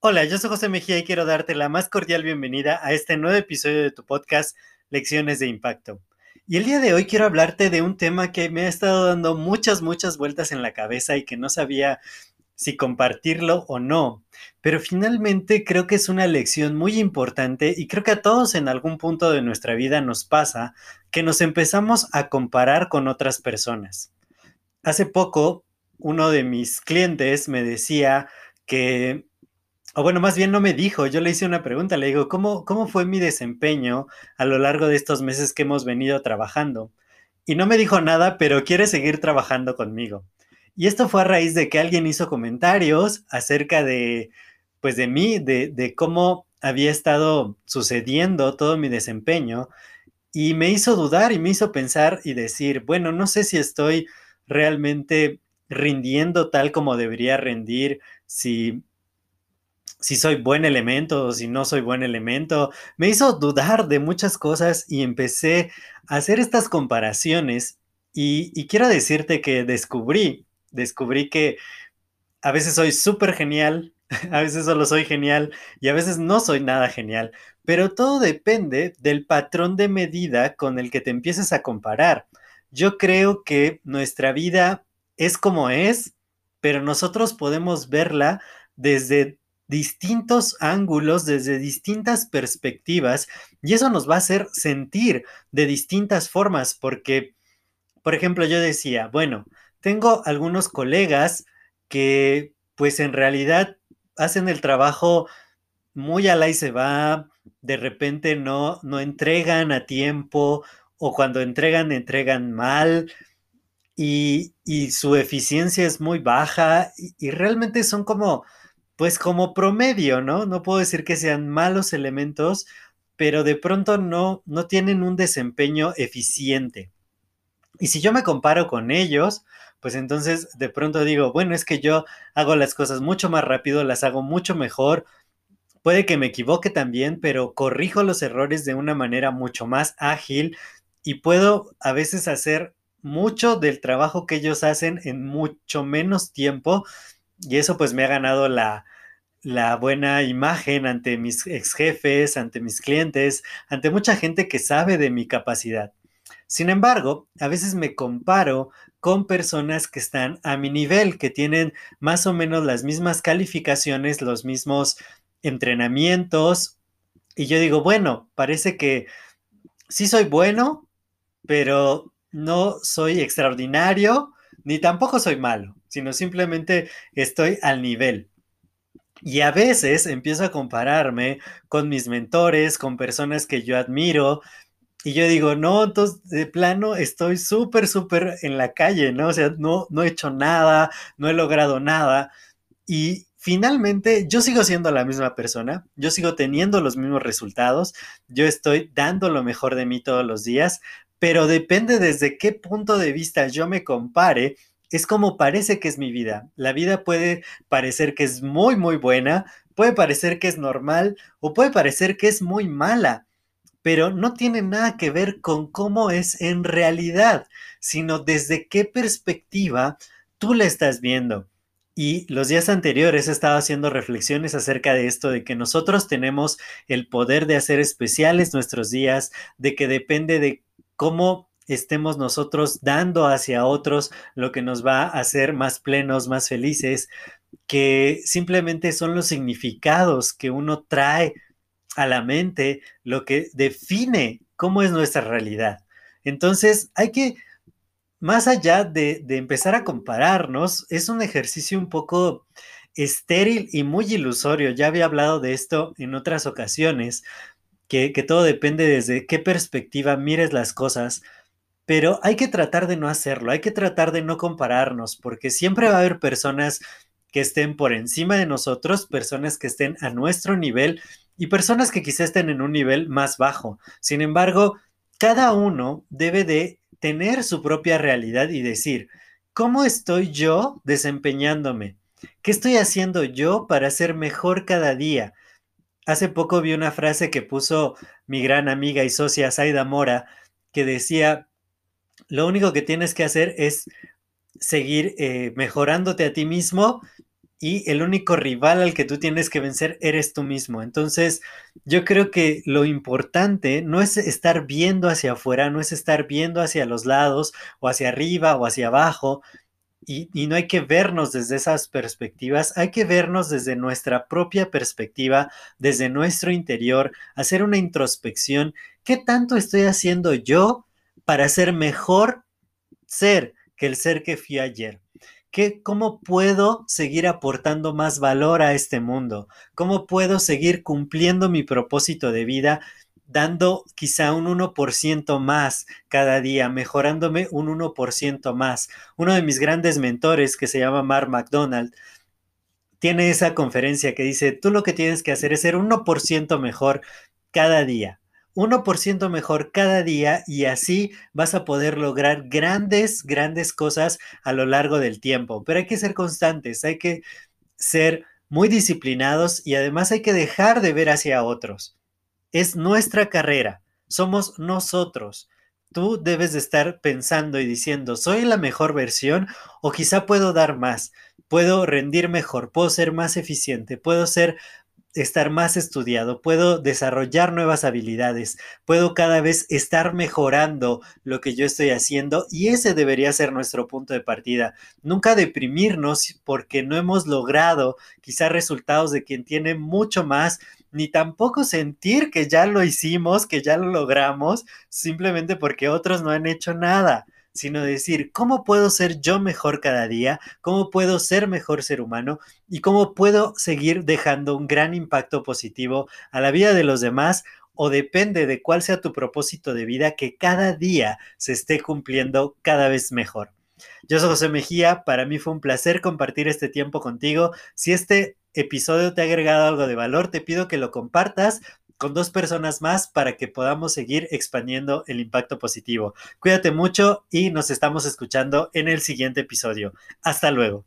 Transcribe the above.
Hola, yo soy José Mejía y quiero darte la más cordial bienvenida a este nuevo episodio de tu podcast Lecciones de Impacto. Y el día de hoy quiero hablarte de un tema que me ha estado dando muchas, muchas vueltas en la cabeza y que no sabía si compartirlo o no. Pero finalmente creo que es una lección muy importante y creo que a todos en algún punto de nuestra vida nos pasa que nos empezamos a comparar con otras personas. Hace poco, uno de mis clientes me decía que o bueno, más bien no me dijo, yo le hice una pregunta, le digo, ¿cómo, ¿cómo fue mi desempeño a lo largo de estos meses que hemos venido trabajando? Y no me dijo nada, pero quiere seguir trabajando conmigo. Y esto fue a raíz de que alguien hizo comentarios acerca de, pues de mí, de, de cómo había estado sucediendo todo mi desempeño y me hizo dudar y me hizo pensar y decir, bueno, no sé si estoy realmente rindiendo tal como debería rendir, si si soy buen elemento o si no soy buen elemento. Me hizo dudar de muchas cosas y empecé a hacer estas comparaciones y, quiero decirte que descubrí, descubrí que a veces soy súper genial, a veces solo soy genial y a veces no soy nada genial, pero todo depende del patrón de medida con el que te empieces a comparar. Yo creo que nuestra vida es como es, pero nosotros podemos verla desde distintos ángulos, desde distintas perspectivas, y eso nos va a hacer sentir de distintas formas, porque, por ejemplo, yo decía, bueno, tengo algunos colegas que pues en realidad hacen el trabajo muy a la y se va, de repente no, no entregan a tiempo o cuando entregan, entregan mal y, su eficiencia es muy baja y realmente son como pues como promedio, ¿no? No puedo decir que sean malos elementos, pero de pronto no, no tienen un desempeño eficiente. Y si yo me comparo con ellos, pues entonces de pronto digo, bueno, es que yo hago las cosas mucho más rápido, las hago mucho mejor. Puede que me equivoque también, pero corrijo los errores de una manera mucho más ágil y puedo a veces hacer mucho del trabajo que ellos hacen en mucho menos tiempo y eso pues me ha ganado la, buena imagen ante mis ex jefes, ante mis clientes, ante mucha gente que sabe de mi capacidad. Sin embargo, a veces me comparo con personas que están a mi nivel, que tienen más o menos las mismas calificaciones, los mismos entrenamientos. Y yo digo, bueno, parece que sí soy bueno, pero no soy extraordinario, ni tampoco soy malo sino simplemente estoy al nivel. Y a veces empiezo a compararme con mis mentores, con personas que yo admiro, y yo digo, no, entonces de plano estoy súper, súper en la calle, ¿no? O sea, no, no he hecho nada, no he logrado nada. Y finalmente yo sigo siendo la misma persona, yo sigo teniendo los mismos resultados, yo estoy dando lo mejor de mí todos los días, pero depende desde qué punto de vista yo me compare es como parece que es mi vida. La vida puede parecer que es muy, muy buena, puede parecer que es normal o puede parecer que es muy mala, pero no tiene nada que ver con cómo es en realidad, sino desde qué perspectiva tú la estás viendo. Y los días anteriores he estado haciendo reflexiones acerca de esto, de que nosotros tenemos el poder de hacer especiales nuestros días, de que depende de cómo estemos nosotros dando hacia otros lo que nos va a hacer más plenos, más felices, que simplemente son los significados que uno trae a la mente, lo que define cómo es nuestra realidad. Entonces, hay que, más allá de, empezar a compararnos, es un ejercicio un poco estéril y muy ilusorio. Ya había hablado de esto en otras ocasiones, que, que todo depende desde qué perspectiva mires las cosas pero hay que tratar de no hacerlo, hay que tratar de no compararnos, porque siempre va a haber personas que estén por encima de nosotros, personas que estén a nuestro nivel y personas que quizás estén en un nivel más bajo. Sin embargo, cada uno debe de tener su propia realidad y decir, ¿cómo estoy yo desempeñándome? ¿Qué estoy haciendo yo para ser mejor cada día? Hace poco vi una frase que puso mi gran amiga y socia Zaida Mora, que decía, lo único que tienes que hacer es seguir eh, mejorándote a ti mismo y el único rival al que tú tienes que vencer eres tú mismo. Entonces, yo creo que lo importante no es estar viendo hacia afuera, no es estar viendo hacia los lados o hacia arriba o hacia abajo. Y, y no hay que vernos desde esas perspectivas, hay que vernos desde nuestra propia perspectiva, desde nuestro interior, hacer una introspección. ¿Qué tanto estoy haciendo yo para ser mejor ser que el ser que fui ayer. ¿Qué, ¿Cómo puedo seguir aportando más valor a este mundo? ¿Cómo puedo seguir cumpliendo mi propósito de vida dando quizá un 1% más cada día, mejorándome un 1% más? Uno de mis grandes mentores, que se llama Mark McDonald, tiene esa conferencia que dice, tú lo que tienes que hacer es ser 1% mejor cada día. 1% mejor cada día y así vas a poder lograr grandes, grandes cosas a lo largo del tiempo. Pero hay que ser constantes, hay que ser muy disciplinados y además hay que dejar de ver hacia otros. Es nuestra carrera, somos nosotros. Tú debes de estar pensando y diciendo, soy la mejor versión o quizá puedo dar más, puedo rendir mejor, puedo ser más eficiente, puedo ser estar más estudiado, puedo desarrollar nuevas habilidades, puedo cada vez estar mejorando lo que yo estoy haciendo y ese debería ser nuestro punto de partida. Nunca deprimirnos porque no hemos logrado quizás resultados de quien tiene mucho más, ni tampoco sentir que ya lo hicimos, que ya lo logramos, simplemente porque otros no han hecho nada sino decir, ¿cómo puedo ser yo mejor cada día? ¿Cómo puedo ser mejor ser humano? ¿Y cómo puedo seguir dejando un gran impacto positivo a la vida de los demás? O depende de cuál sea tu propósito de vida, que cada día se esté cumpliendo cada vez mejor. Yo soy José Mejía, para mí fue un placer compartir este tiempo contigo. Si este episodio te ha agregado algo de valor, te pido que lo compartas con dos personas más para que podamos seguir expandiendo el impacto positivo. Cuídate mucho y nos estamos escuchando en el siguiente episodio. Hasta luego.